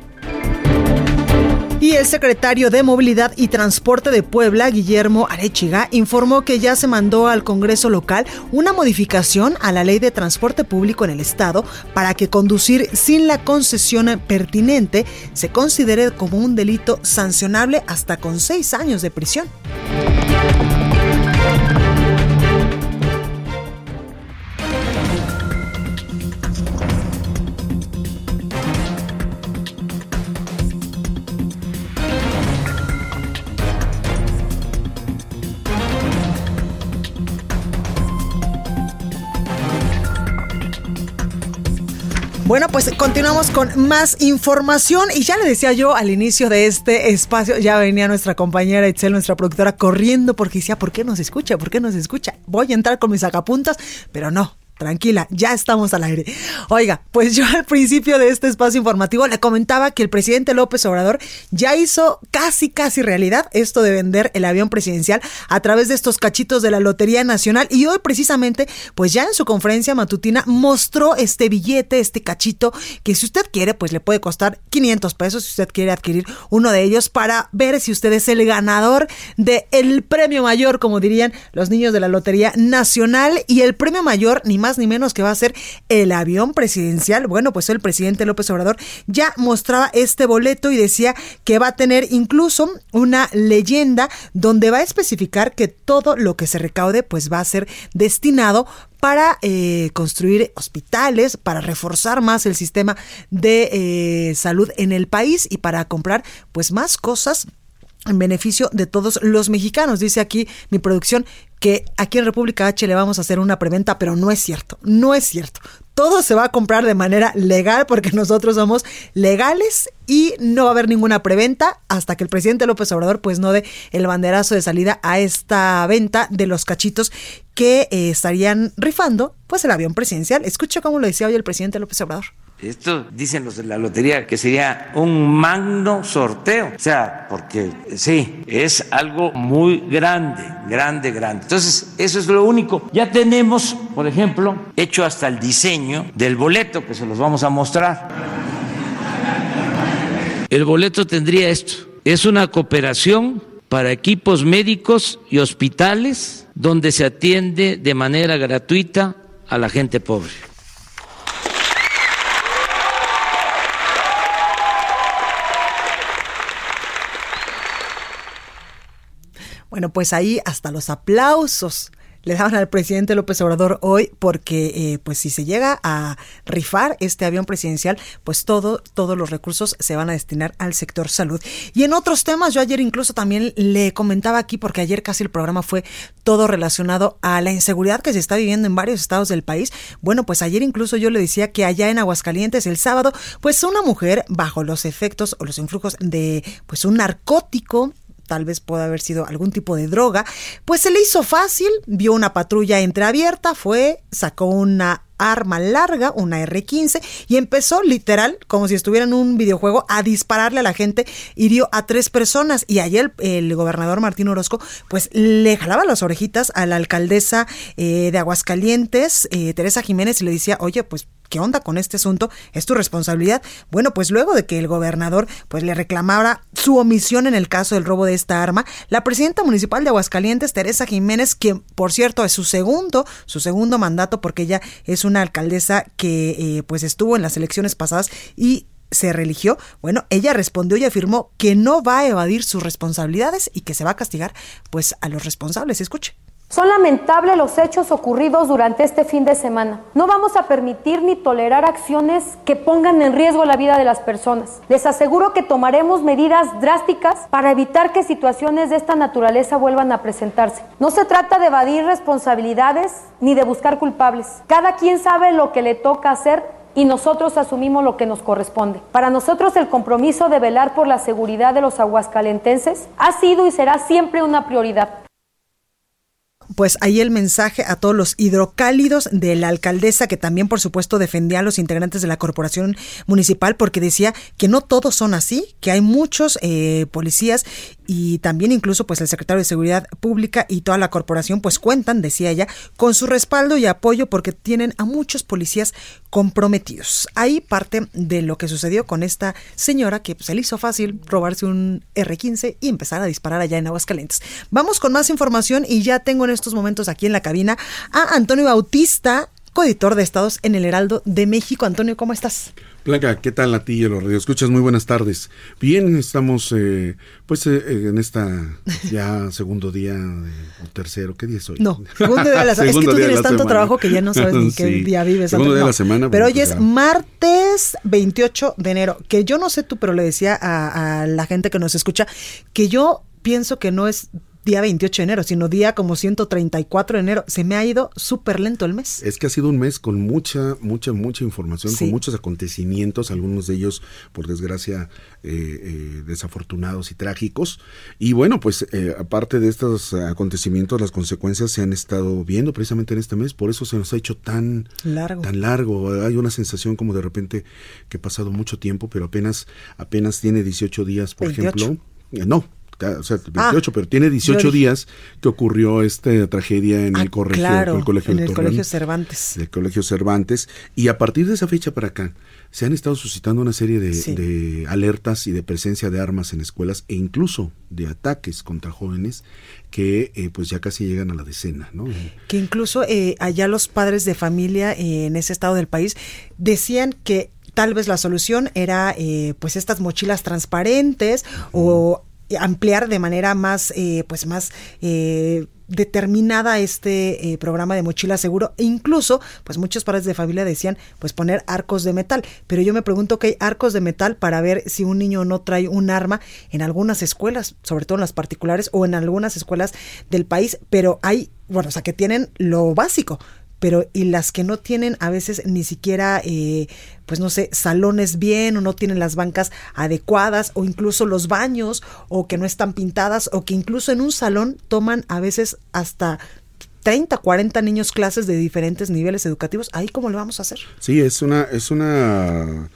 Y el secretario de Movilidad y Transporte de Puebla, Guillermo Arechiga, informó que ya se mandó al Congreso local una modificación a la ley de transporte público en el Estado para que conducir sin la concesión pertinente se considere como un delito sancionable hasta con seis años de prisión. Bueno, pues continuamos con más información y ya le decía yo al inicio de este espacio, ya venía nuestra compañera Itzel, nuestra productora, corriendo porque decía, ¿por qué nos escucha? ¿Por qué nos escucha? Voy a entrar con mis sacapuntas, pero no, Tranquila, ya estamos al aire. Oiga, pues yo al principio de este espacio informativo le comentaba que el presidente López Obrador ya hizo casi, casi realidad esto de vender el avión presidencial a través de estos cachitos de la Lotería Nacional y hoy precisamente, pues ya en su conferencia matutina mostró este billete, este cachito, que si usted quiere, pues le puede costar 500 pesos si usted quiere adquirir uno de ellos para ver si usted es el ganador del el premio mayor, como dirían los niños de la Lotería Nacional y el premio mayor, ni más más ni menos que va a ser el avión presidencial. Bueno, pues el presidente López Obrador ya mostraba este boleto y decía que va a tener incluso una leyenda donde va a especificar que todo lo que se recaude pues va a ser destinado para eh, construir hospitales, para reforzar más el sistema de eh, salud en el país y para comprar pues más cosas en beneficio de todos los mexicanos. Dice aquí mi producción que aquí en República H le vamos a hacer una preventa, pero no es cierto, no es cierto. Todo se va a comprar de manera legal porque nosotros somos legales y no va a haber ninguna preventa hasta que el presidente López Obrador pues no dé el banderazo de salida a esta venta de los cachitos que eh, estarían rifando pues el avión presidencial. Escucha cómo lo decía hoy el presidente López Obrador. Esto dicen los de la lotería que sería un magno sorteo. O sea, porque sí, es algo muy grande, grande, grande. Entonces, eso es lo único. Ya tenemos, por ejemplo, hecho hasta el diseño del boleto, que se los vamos a mostrar. El boleto tendría esto. Es una cooperación para equipos médicos y hospitales donde se atiende de manera gratuita a la gente pobre. Bueno, pues ahí hasta los aplausos le daban al presidente López Obrador hoy porque eh, pues si se llega a rifar este avión presidencial pues todo todos los recursos se van a destinar al sector salud. Y en otros temas yo ayer incluso también le comentaba aquí porque ayer casi el programa fue todo relacionado a la inseguridad que se está viviendo en varios estados del país. Bueno pues ayer incluso yo le decía que allá en Aguascalientes el sábado pues una mujer bajo los efectos o los influjos de pues un narcótico tal vez pueda haber sido algún tipo de droga, pues se le hizo fácil, vio una patrulla entreabierta, fue, sacó una arma larga, una R15, y empezó literal, como si estuviera en un videojuego, a dispararle a la gente, hirió a tres personas. Y ayer el, gobernador Martín Orozco, pues le jalaba las orejitas a la alcaldesa eh, de Aguascalientes, eh, Teresa Jiménez, y le decía, oye, pues ¿qué onda con este asunto? ¿Es tu responsabilidad? Bueno, pues luego de que el gobernador pues le reclamara su omisión en el caso del robo de esta arma, la presidenta municipal de Aguascalientes, Teresa Jiménez, que por cierto es su segundo, su segundo mandato porque ella es una alcaldesa que eh, pues estuvo en las elecciones pasadas y se religió, bueno, ella respondió y afirmó que no va a evadir sus responsabilidades y que se va a castigar pues a los responsables. Escuche. Son lamentables los hechos ocurridos durante este fin de semana. No vamos a permitir ni tolerar acciones que pongan en riesgo la vida de las personas. Les aseguro que tomaremos medidas drásticas para evitar que situaciones de esta naturaleza vuelvan a presentarse. No se trata de evadir responsabilidades ni de buscar culpables. Cada quien sabe lo que le toca hacer y nosotros asumimos lo que nos corresponde. Para nosotros el compromiso de velar por la seguridad de los aguascalentenses ha sido y será siempre una prioridad pues ahí el mensaje a todos los hidrocálidos de la alcaldesa, que también por supuesto defendía a los integrantes de la corporación municipal, porque decía que no todos son así, que hay muchos eh, policías y también incluso pues el secretario de Seguridad Pública y toda la corporación pues cuentan, decía ella, con su respaldo y apoyo porque tienen a muchos policías comprometidos. Ahí parte de lo que sucedió con esta señora que pues, se le hizo fácil robarse un R15 y empezar a disparar allá en Aguascalientes. Vamos con más información y ya tengo en estos momentos aquí en la cabina a Antonio Bautista, coeditor de Estados en el Heraldo de México. Antonio, ¿cómo estás? Blanca, ¿qué tal a ti y los escuchas Muy buenas tardes. Bien, estamos eh, pues eh, en esta ya segundo día o tercero, ¿qué día es hoy? No, segundo día de la semana. es que tú tienes tanto trabajo que ya no sabes ni qué día vives. Segundo día de la semana. Pero hoy es martes 28 de enero, que yo no sé tú, pero le decía a, a la gente que nos escucha que yo pienso que no es día 28 de enero, sino día como 134 de enero. Se me ha ido súper lento el mes. Es que ha sido un mes con mucha, mucha, mucha información, con muchos acontecimientos, algunos de ellos, por desgracia, eh, eh, desafortunados y trágicos. Y bueno, pues eh, aparte de estos acontecimientos, las consecuencias se han estado viendo precisamente en este mes, por eso se nos ha hecho tan largo. Tan largo. Hay una sensación como de repente que ha pasado mucho tiempo, pero apenas, apenas tiene 18 días, por ejemplo. no, o sea, 28, ah, pero tiene 18 días que ocurrió esta tragedia en el, ah, colegio, el colegio, en el colegio Cervantes. El colegio Cervantes. Y a partir de esa fecha para acá, se han estado suscitando una serie de, alertas y de presencia de armas en escuelas e incluso de ataques contra jóvenes que eh, pues ya casi llegan a la decena. ¿no? Que incluso eh, allá los padres de familia eh, en ese estado del país decían que tal vez la solución era pues estas mochilas transparentes o ampliar de manera más, eh, pues más eh, determinada este eh, programa de mochila seguro. E incluso pues muchos padres de familia decían pues poner arcos de metal. Pero yo me pregunto que hay arcos de metal para ver si un niño no trae un arma en algunas escuelas sobre todo en las particulares o en algunas escuelas del país. Pero hay bueno o sea que tienen lo básico pero y las que no tienen a veces ni siquiera, eh, pues no sé, salones bien o no tienen las bancas adecuadas o incluso los baños o que no están pintadas o que incluso en un salón toman a veces hasta 30, 40 niños clases de diferentes niveles educativos, ahí cómo lo vamos a hacer. Sí, es una es una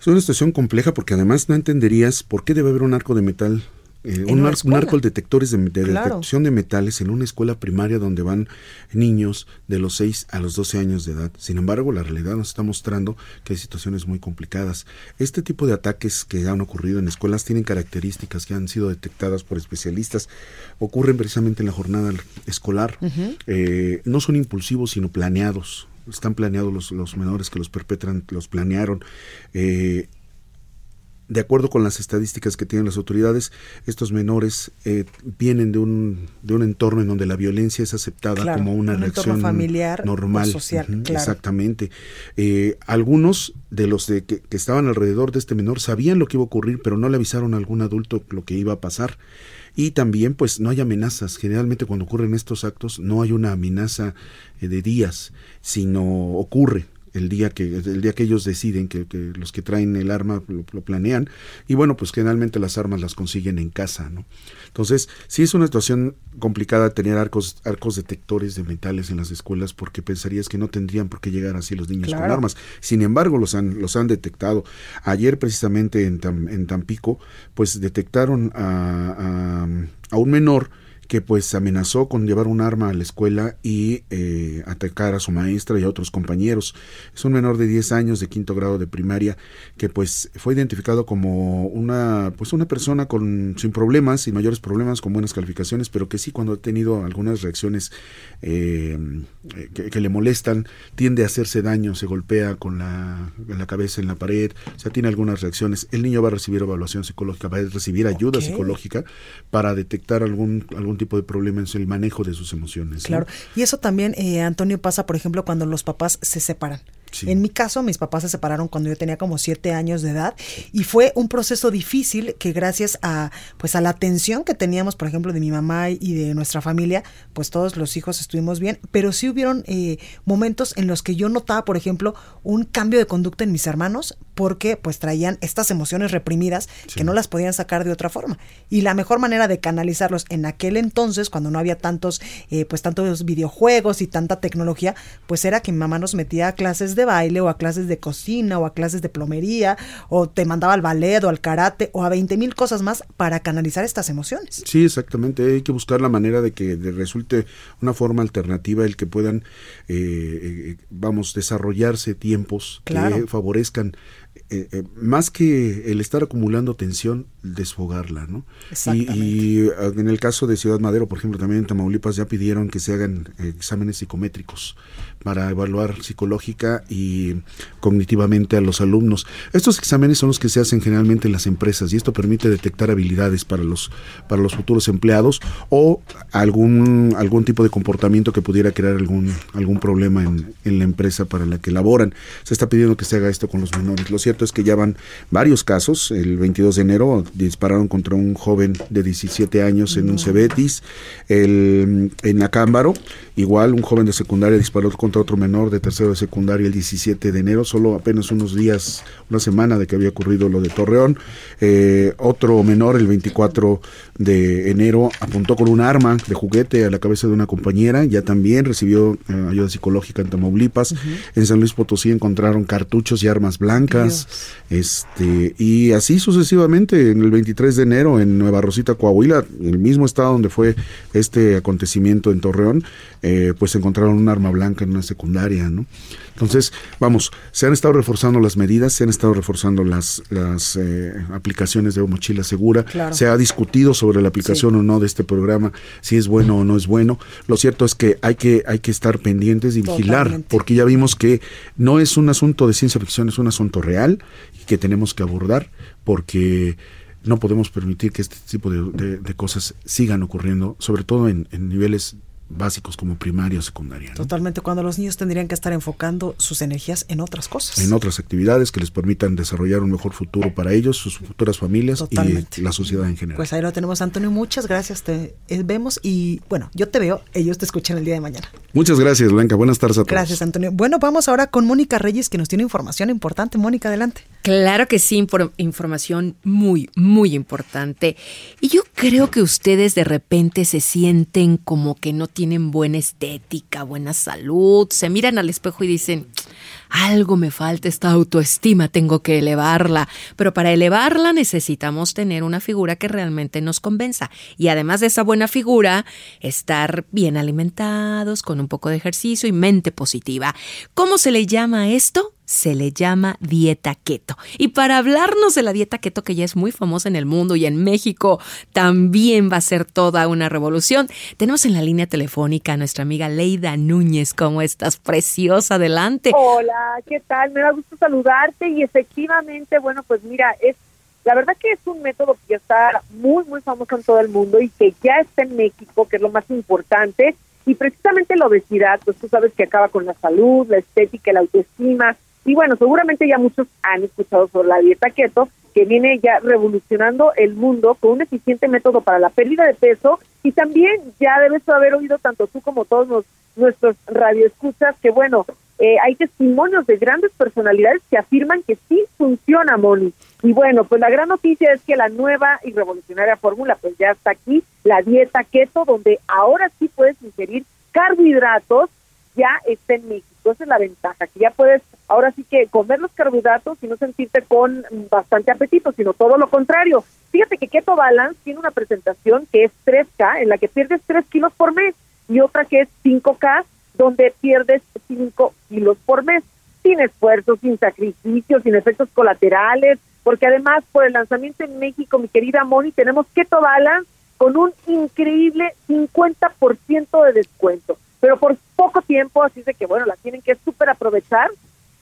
es una situación compleja porque además no entenderías por qué debe haber un arco de metal eh, un, arco de detectores de, detección de metales en una escuela primaria donde van niños de los 6 a los 12 años de edad. Sin embargo, la realidad nos está mostrando que hay situaciones muy complicadas. Este tipo de ataques que han ocurrido en escuelas tienen características que han sido detectadas por especialistas. Ocurren precisamente en la jornada escolar. Eh, no son impulsivos, sino planeados. Están planeados los, los menores que los perpetran, los planearon. Eh, de acuerdo con las estadísticas que tienen las autoridades, estos menores eh, vienen de un, de un entorno en donde la violencia es aceptada como una reacción familiar normal. social, Exactamente. Eh, algunos de los de que, que, estaban alrededor de este menor sabían lo que iba a ocurrir, pero no le avisaron a algún adulto lo que iba a pasar. Y también, pues, no hay amenazas. Generalmente cuando ocurren estos actos no hay una amenaza eh, de días, sino ocurre el día que el día que ellos deciden que, los que traen el arma lo, planean y bueno pues generalmente las armas las consiguen en casa no entonces sí es una situación complicada tener arcos arcos detectores de metales en las escuelas porque pensarías que no tendrían por qué llegar así los niños con armas. Sin embargo los han los han detectado. Ayer precisamente en, en Tampico pues detectaron a, a un menor que pues amenazó con llevar un arma a la escuela y eh, atacar a su maestra y a otros compañeros. Es un menor de 10 años de quinto grado de primaria que pues fue identificado como una pues una persona con sin problemas, sin mayores problemas, con buenas calificaciones, pero que sí cuando ha tenido algunas reacciones eh, que, le molestan, tiende a hacerse daño, se golpea con la, la, cabeza en la pared, o sea, tiene algunas reacciones. El niño va a recibir evaluación psicológica, va a recibir ayuda psicológica para detectar algún algún tipo de problemas en el manejo de sus emociones. Claro, y eso también, eh, Antonio, pasa, por ejemplo, cuando los papás se separan. En mi caso, mis papás se separaron cuando yo tenía como siete años de edad y fue un proceso difícil que gracias a pues a la atención que teníamos, por ejemplo, de mi mamá y de nuestra familia, pues todos los hijos estuvimos bien, pero sí hubieron eh, momentos en los que yo notaba, por ejemplo, un cambio de conducta en mis hermanos porque pues traían estas emociones reprimidas que no las podían sacar de otra forma. Y la mejor manera de canalizarlos en aquel entonces, cuando no había tantos, eh, pues tantos videojuegos y tanta tecnología, pues era que mi mamá nos metía a clases de de baile o a clases de cocina o a clases de plomería o te mandaba al ballet o al karate o a 20 mil cosas más para canalizar estas emociones. Sí, exactamente. Hay que buscar la manera de que resulte una forma alternativa el que puedan, eh, eh, vamos, desarrollarse tiempos que favorezcan eh, eh, más que el estar acumulando tensión, desfogarla, ¿no? Y, ah, en el caso de Ciudad Madero, por ejemplo, también en Tamaulipas ya pidieron que se hagan eh, exámenes psicométricos para evaluar psicológica y cognitivamente a los alumnos. Estos exámenes son los que se hacen generalmente en las empresas y esto permite detectar habilidades para los para los futuros empleados o algún algún tipo de comportamiento que pudiera crear algún algún problema en, en la empresa para la que laboran. Se está pidiendo que se haga esto con los menores. Los cierto es que ya van varios casos. El 22 de enero dispararon contra un joven de 17 años en un Cebetis. El, en Acámbaro, igual un joven de secundaria disparó contra otro menor de tercero de secundaria el 17 de enero, solo apenas unos días, una semana de que había ocurrido lo de Torreón. Eh, otro menor el 24 de enero apuntó con un arma de juguete a la cabeza de una compañera, ya también recibió eh, ayuda psicológica en Tamaulipas. En San Luis Potosí encontraron cartuchos y armas blancas. Este, y así sucesivamente, en el 23 de enero en Nueva Rosita, Coahuila, el mismo estado donde fue este acontecimiento en Torreón, eh, pues encontraron un arma blanca en una secundaria, ¿no? Entonces, vamos, se han estado reforzando las medidas, se han estado reforzando las, las eh, aplicaciones de mochila segura, se ha discutido sobre la aplicación o no de este programa, si es bueno o no es bueno. Lo cierto es que hay que, hay que estar pendientes y vigilar, porque ya vimos que no es un asunto de ciencia ficción, es un asunto real y que tenemos que abordar, porque no podemos permitir que este tipo de, cosas sigan ocurriendo, sobre todo en, en niveles básicos como primaria o secundaria. Totalmente, cuando los niños tendrían que estar enfocando sus energías en otras cosas. En otras actividades que les permitan desarrollar un mejor futuro para ellos, sus futuras familias y la sociedad en general. Pues ahí lo tenemos, Antonio. Muchas gracias. Te eh, vemos y bueno, yo te veo, ellos te escuchan el día de mañana. Muchas gracias, Blanca. Buenas tardes a todos. Gracias, Antonio. Bueno, vamos ahora con Mónica Reyes, que nos tiene información importante. Mónica, adelante. Claro que sí, información muy, muy importante. Y yo creo que ustedes de repente se sienten como que no tienen buena estética, buena salud, se miran al espejo y dicen, algo me falta esta autoestima, tengo que elevarla. Pero para elevarla necesitamos tener una figura que realmente nos convenza. Y además de esa buena figura, estar bien alimentados, con un poco de ejercicio y mente positiva. ¿Cómo se le llama esto? Se le llama dieta keto. Y para hablarnos de la dieta keto, que ya es muy famosa en el mundo y en México también va a ser toda una revolución, tenemos en la línea telefónica a nuestra amiga Leida Núñez. ¿Cómo estás? Preciosa, adelante. Hola, ¿qué tal? Me da gusto saludarte y efectivamente, bueno, pues mira, es la verdad que es un método que ya está muy, muy famoso en todo el mundo y que ya está en México, que es lo más importante. Y precisamente la obesidad, pues tú sabes que acaba con la salud, la estética, la autoestima, y bueno, seguramente ya muchos han escuchado sobre la dieta keto, que viene ya revolucionando el mundo con un eficiente método para la pérdida de peso y también ya debes haber oído tanto tú como todos los, nuestros radioescuchas que bueno, eh, hay testimonios de grandes personalidades que afirman que sí funciona, Moni. Y bueno, pues la gran noticia es que la nueva y revolucionaria fórmula pues ya está aquí, la dieta keto, donde ahora sí puedes ingerir carbohidratos, ya está en México. Esa es la ventaja, que ya puedes ahora sí que comer los carbohidratos y no sentirte con bastante apetito, sino todo lo contrario. Fíjate que Keto Balance tiene una presentación que es 3K, en la que pierdes 3 kilos por mes, y otra que es 5K, donde pierdes 5 kilos por mes, sin esfuerzo, sin sacrificios, sin efectos colaterales, porque además por el lanzamiento en México, mi querida Moni, tenemos Keto Balance con un increíble 50% de descuento, pero por poco tiempo, así de que bueno, la tienen que súper aprovechar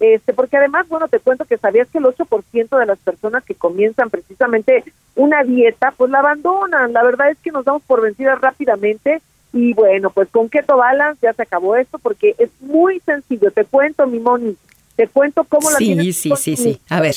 este, porque además, bueno, te cuento que sabías que el 8% de las personas que comienzan precisamente una dieta, pues la abandonan. La verdad es que nos damos por vencidas rápidamente y bueno, pues con Keto Balance ya se acabó esto porque es muy sencillo. Te cuento, mi Moni, te cuento cómo la tienes Sí, sí, sí, sí. A ver.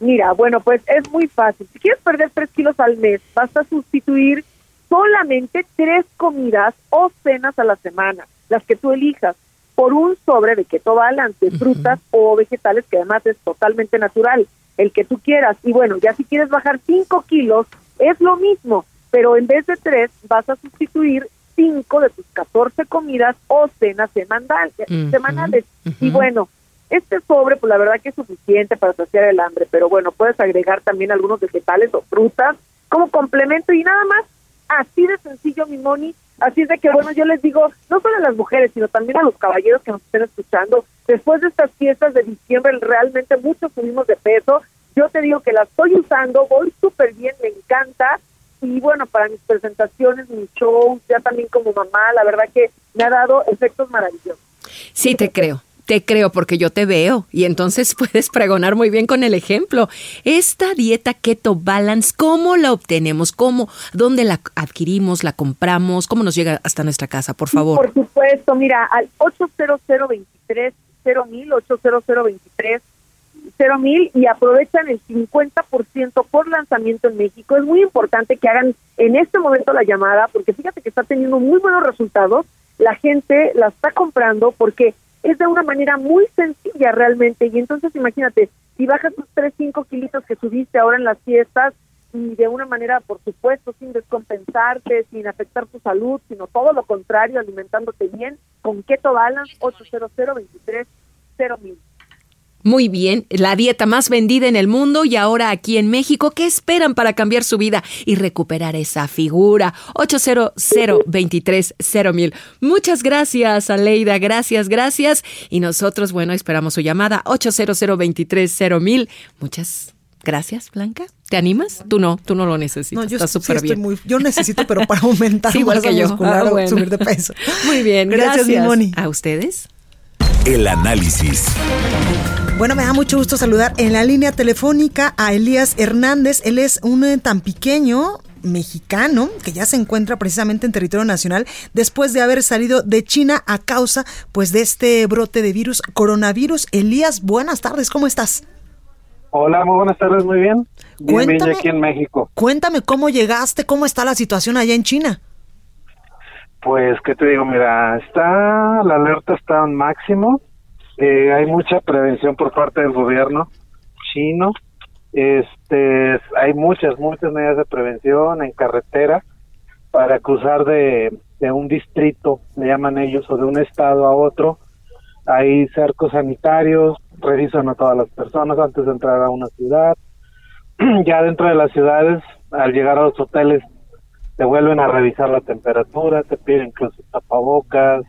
Mira, bueno, pues es muy fácil. Si quieres perder 3 kilos al mes, basta sustituir solamente tres comidas o cenas a la semana, las que tú elijas por un sobre de keto balance, frutas o vegetales, que además es totalmente natural, el que tú quieras. Y bueno, ya si quieres bajar 5 kilos, es lo mismo, pero en vez de 3 vas a sustituir 5 de tus 14 comidas o cenas semanal, semanales. Y bueno, este sobre, pues la verdad que es suficiente para saciar el hambre, pero bueno, puedes agregar también algunos vegetales o frutas como complemento y nada más. Así de sencillo, mi Moni, Así es de que, bueno, yo les digo, no solo a las mujeres, sino también a los caballeros que nos estén escuchando, después de estas fiestas de diciembre, realmente muchos subimos de peso. Yo te digo que la estoy usando, voy súper bien, me encanta. Y bueno, para mis presentaciones, mis shows, ya también como mamá, la verdad que me ha dado efectos maravillosos. Sí, te creo te creo porque yo te veo y entonces puedes pregonar muy bien con el ejemplo. Esta dieta Keto Balance, ¿cómo la obtenemos? ¿Cómo? ¿Dónde la adquirimos? ¿La compramos? ¿Cómo nos llega hasta nuestra casa, por favor? Por supuesto, mira, al 800 23 8000 800 23 cero mil y aprovechan el 50% por lanzamiento en México. Es muy importante que hagan en este momento la llamada porque fíjate que está teniendo muy buenos resultados. La gente la está comprando porque es de una manera muy sencilla realmente. Y entonces imagínate, si bajas tus 3, 5 kilitos que subiste ahora en las fiestas y de una manera, por supuesto, sin descompensarte, sin afectar tu salud, sino todo lo contrario, alimentándote bien, con Keto Balance 800 23 mil. Muy bien, la dieta más vendida en el mundo y ahora aquí en México, ¿qué esperan para cambiar su vida y recuperar esa figura? 800 23 mil. Muchas gracias, Aleida, gracias, gracias. Y nosotros, bueno, esperamos su llamada 800 23 mil. Muchas Gracias, Blanca. ¿Te animas? Tú no, tú no lo necesitas. No, yo Está súper bien. Muy, yo necesito, pero para aumentar igual que yo. muscular ah, subir de peso. Muy bien, gracias, gracias. A ustedes. El análisis. Bueno, me da mucho gusto saludar en la línea telefónica a Elías Hernández. Él es un eh, tan pequeño mexicano que ya se encuentra precisamente en territorio nacional después de haber salido de China a causa pues de este brote de virus coronavirus. Elías, buenas tardes, ¿cómo estás? Hola, muy buenas tardes, muy bien. Bienvenido aquí en México. Cuéntame cómo llegaste, cómo está la situación allá en China. Pues, ¿qué te digo? Mira, está, la alerta está en máximo. Eh, hay mucha prevención por parte del gobierno chino. Este, hay muchas, muchas medidas de prevención en carretera para cruzar de, de un distrito, le llaman ellos, o de un estado a otro. Hay cercos sanitarios, revisan a todas las personas antes de entrar a una ciudad. ya dentro de las ciudades, al llegar a los hoteles, te vuelven a revisar la temperatura, te piden incluso tapabocas,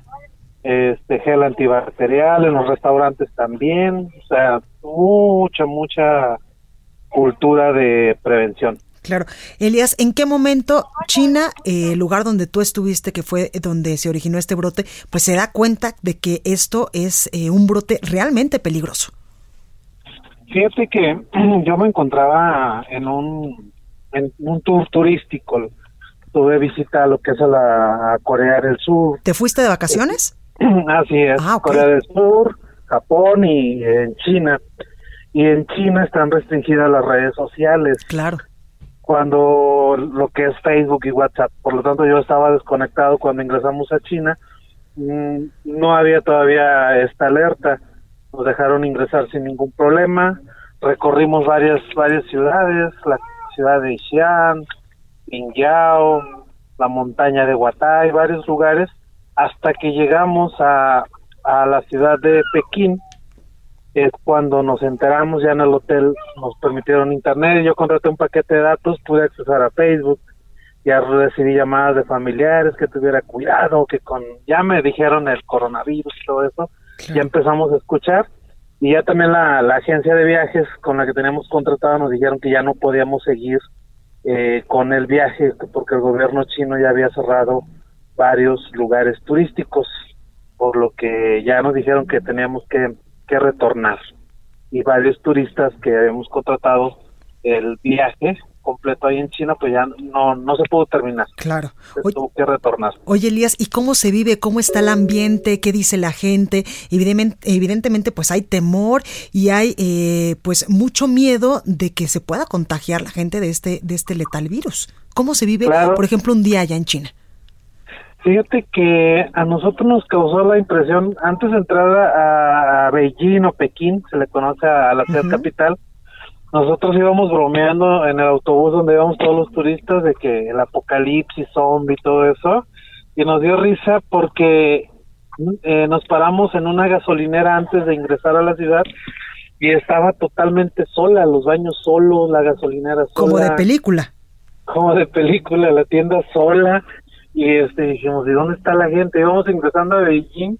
este gel antibacterial, en los restaurantes también, o sea, mucha, mucha cultura de prevención. Claro. Elías, ¿en qué momento China, el lugar donde tú estuviste, que fue donde se originó este brote, pues se da cuenta de que esto es eh, un brote realmente peligroso? Fíjate que yo me encontraba en un, en un tour turístico. Tuve visita a lo que es a la Corea del Sur. ¿Te fuiste de vacaciones? Así es, ah, Corea del Sur, Japón y en China. Y en China están restringidas las redes sociales. Claro. Cuando lo que es Facebook y WhatsApp. Por lo tanto, yo estaba desconectado cuando ingresamos a China. Mm, no había todavía esta alerta. Nos dejaron ingresar sin ningún problema. Recorrimos varias varias ciudades, la ciudad de Xi'an, Pingyao, la montaña de Huatay, varios lugares hasta que llegamos a, a la ciudad de Pekín, es cuando nos enteramos ya en el hotel, nos permitieron internet, yo contraté un paquete de datos, pude accesar a Facebook, ya recibí llamadas de familiares que tuviera cuidado, que con, ya me dijeron el coronavirus y todo eso, ya empezamos a escuchar y ya también la, la agencia de viajes con la que teníamos contratado nos dijeron que ya no podíamos seguir eh, con el viaje porque el gobierno chino ya había cerrado varios lugares turísticos, por lo que ya nos dijeron que teníamos que, que retornar. Y varios turistas que habíamos contratado el viaje completo ahí en China, pues ya no, no se pudo terminar. Claro. tuvo que retornar. Oye, Elías, ¿y cómo se vive? ¿Cómo está el ambiente? ¿Qué dice la gente? Evidentemente, evidentemente pues hay temor y hay eh, pues mucho miedo de que se pueda contagiar la gente de este, de este letal virus. ¿Cómo se vive, por ejemplo, un día allá en China? Fíjate que a nosotros nos causó la impresión, antes de entrar a, Beijing o Pekín, se le conoce a, la ciudad capital, nosotros íbamos bromeando en el autobús donde íbamos todos los turistas de que el apocalipsis zombie y todo eso, y nos dio risa porque eh, nos paramos en una gasolinera antes de ingresar a la ciudad y estaba totalmente sola, los baños solos, la gasolinera sola. Como de película. Como de película, la tienda sola, y este dijimos, ¿y dónde está la gente? Íbamos ingresando a Beijing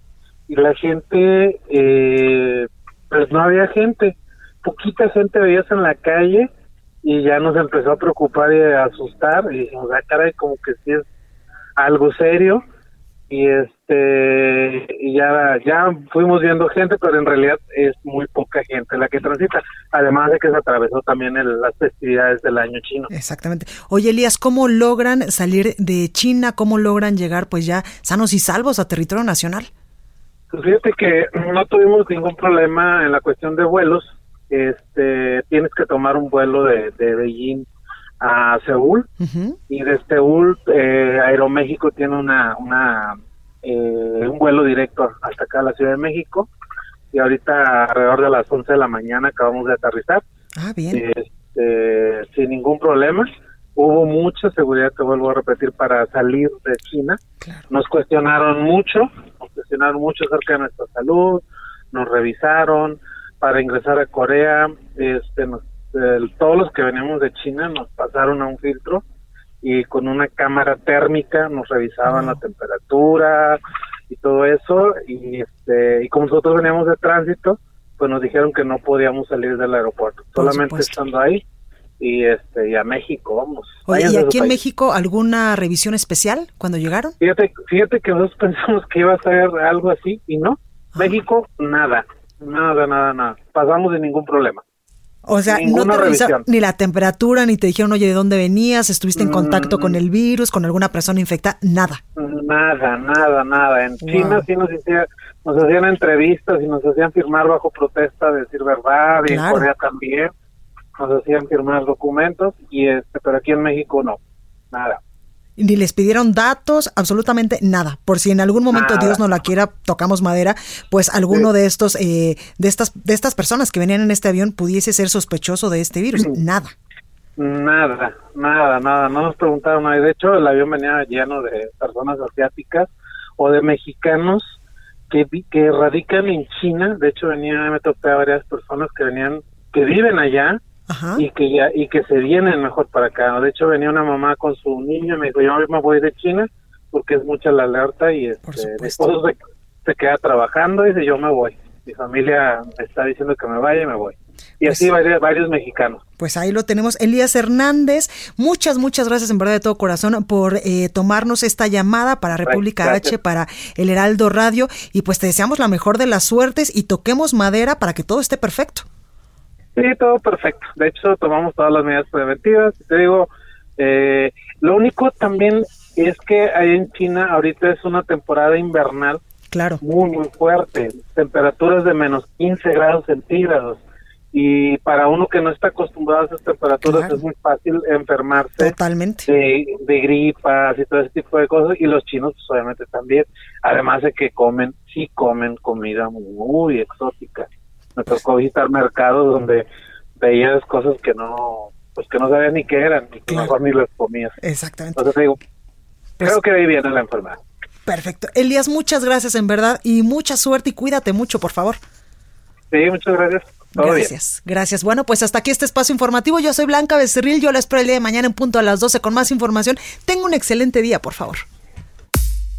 y la gente, eh, pues no había gente, poquita gente veías en la calle y ya nos empezó a preocupar y a asustar y dijimos, ah, caray, como que sí es algo serio y este y ya ya fuimos viendo gente pero en realidad es muy poca gente la que transita. Además de que se atravesó también las festividades del año chino. Exactamente. Oye Elías cómo logran salir de China cómo logran llegar pues ya sanos y salvos a territorio nacional pues fíjate que no tuvimos ningún problema en la cuestión de vuelos este, tienes que tomar un vuelo de, de Beijing a Seúl y de Seúl eh, Aeroméxico tiene una, una eh, un vuelo directo hasta acá a la Ciudad de México y ahorita alrededor de las 11 de la mañana acabamos de aterrizar. Ah, bien. Este, sin ningún problema. Hubo mucha seguridad, te vuelvo a repetir, para salir de China. Nos cuestionaron mucho, nos cuestionaron mucho acerca de nuestra salud, nos revisaron. Para ingresar a Corea, este, nos todos los que veníamos de China nos pasaron a un filtro y con una cámara térmica nos revisaban la temperatura y todo eso. Y este y como nosotros veníamos de tránsito pues nos dijeron que no podíamos salir del aeropuerto solamente estando ahí y este y a México vamos. Y aquí en México alguna revisión especial cuando llegaron fíjate fíjate que nosotros pensamos que iba a ser algo así y no. México nada nada nada nada. Pasamos sin ningún problema. O sea, no te revisaron ni la temperatura, ni te dijeron, oye, ¿de dónde venías? ¿Estuviste en contacto con el virus, con alguna persona infectada? Nada. Nada, nada, nada. En China sí nos, nos hacían entrevistas y nos hacían firmar bajo protesta de decir verdad, y en Corea también. Nos hacían firmar documentos, y este, pero aquí en México no, nada ni les pidieron datos, absolutamente nada. Por si en algún momento Dios no la quiera, tocamos madera, pues alguno de estos, eh, de estas, de estas personas que venían en este avión pudiese ser sospechoso de este virus. Nada. Nada, nada, nada. No nos preguntaron nada. De hecho, el avión venía lleno de personas asiáticas o de mexicanos que, que radican en China. De hecho, venía, me topé a varias personas que venían, que viven allá y que ya y que se vienen mejor para acá. De hecho, venía una mamá con su niño y me dijo, yo me voy de China porque es mucha la alerta y este, mi esposo se, queda trabajando y dice, yo me voy. Mi familia me está diciendo que me vaya y me voy. Y pues así varios, varios, mexicanos. Pues ahí lo tenemos. Elías Hernández, muchas, muchas gracias en verdad de todo corazón por eh, tomarnos esta llamada para República H, para el Heraldo Radio. Y pues te deseamos la mejor de las suertes y toquemos madera para que todo esté perfecto. Sí, todo perfecto. De hecho, tomamos todas las medidas preventivas. Te digo, eh, lo único también es que ahí en China ahorita es una temporada invernal claro. muy, muy fuerte. Temperaturas de menos 15 grados centígrados. Y para uno que no está acostumbrado a esas temperaturas es muy fácil enfermarse Totalmente. De, de gripas y todo ese tipo de cosas. Y los chinos, pues, obviamente también. Además de que comen, sí comen comida muy exótica me tocó visitar mercados donde veías cosas que no, pues que no sabías ni qué eran, y que mejor ni las comías. Exactamente. Entonces digo, pues creo que ahí viene la enfermedad. Perfecto. Elías, muchas gracias en verdad y mucha suerte y cuídate mucho, por favor. Sí, muchas gracias. gracias, gracias. Bueno, pues hasta aquí este espacio informativo. Yo soy Blanca Becerril. Yo la espero el día de mañana en punto a las 12 con más información. Tengo un excelente día, por favor.